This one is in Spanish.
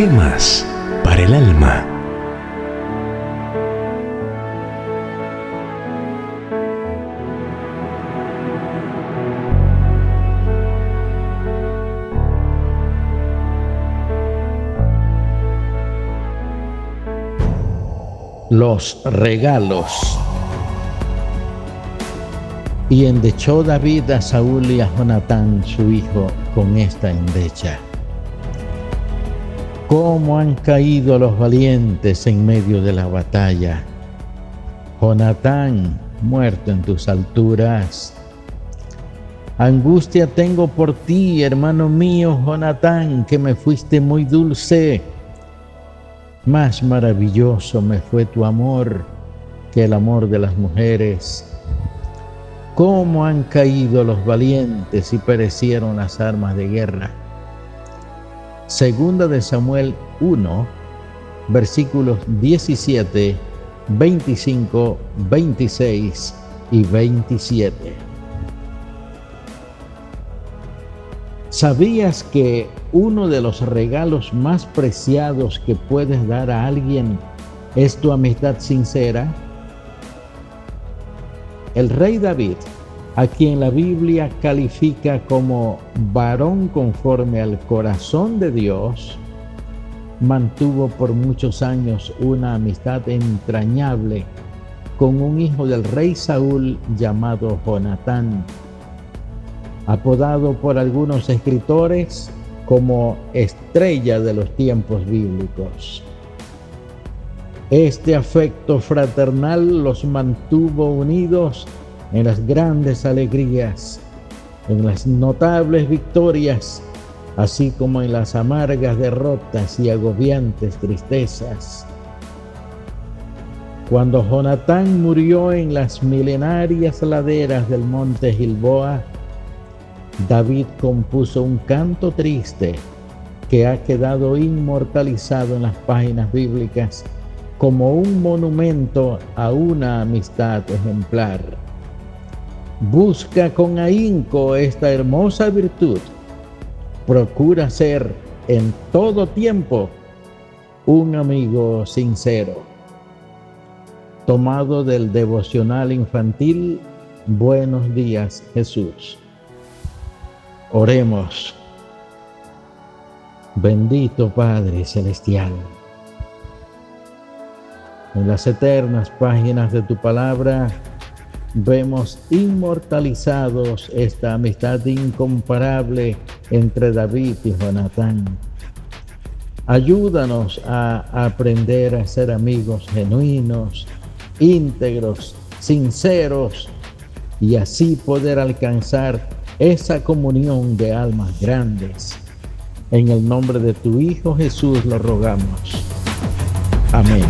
Gemas para el alma. Los regalos. Y endechó David a Saúl y a Jonatán, su hijo, con esta endecha. ¿Cómo han caído los valientes en medio de la batalla? Jonatán, muerto en tus alturas. Angustia tengo por ti, hermano mío, Jonatán, que me fuiste muy dulce. Más maravilloso me fue tu amor que el amor de las mujeres. ¿Cómo han caído los valientes y perecieron las armas de guerra? Segunda de Samuel 1, versículos 17, 25, 26 y 27. ¿Sabías que uno de los regalos más preciados que puedes dar a alguien es tu amistad sincera? El rey David, a quien la Biblia califica como varón conforme al corazón de Dios, mantuvo por muchos años una amistad entrañable con un hijo del rey Saúl llamado Jonatán, apodado por algunos escritores como estrella de los tiempos bíblicos. Este afecto fraternal los mantuvo unidos en las grandes alegrías, en las notables victorias, así como en las amargas derrotas y agobiantes tristezas. Cuando Jonatán murió en las milenarias laderas del monte Gilboa, David compuso un canto triste que ha quedado inmortalizado en las páginas bíblicas como un monumento a una amistad ejemplar. Busca con ahínco esta hermosa virtud. Procura ser en todo tiempo un amigo sincero. Tomado del devocional infantil, Buenos días Jesús. Oremos. Bendito Padre Celestial en las eternas páginas de tu palabra vemos inmortalizados esta amistad incomparable entre David y Jonatán. Ayúdanos a aprender a ser amigos genuinos, íntegros, sinceros y así poder alcanzar esa comunión de almas grandes. En el nombre de tu Hijo Jesús lo rogamos. Amén.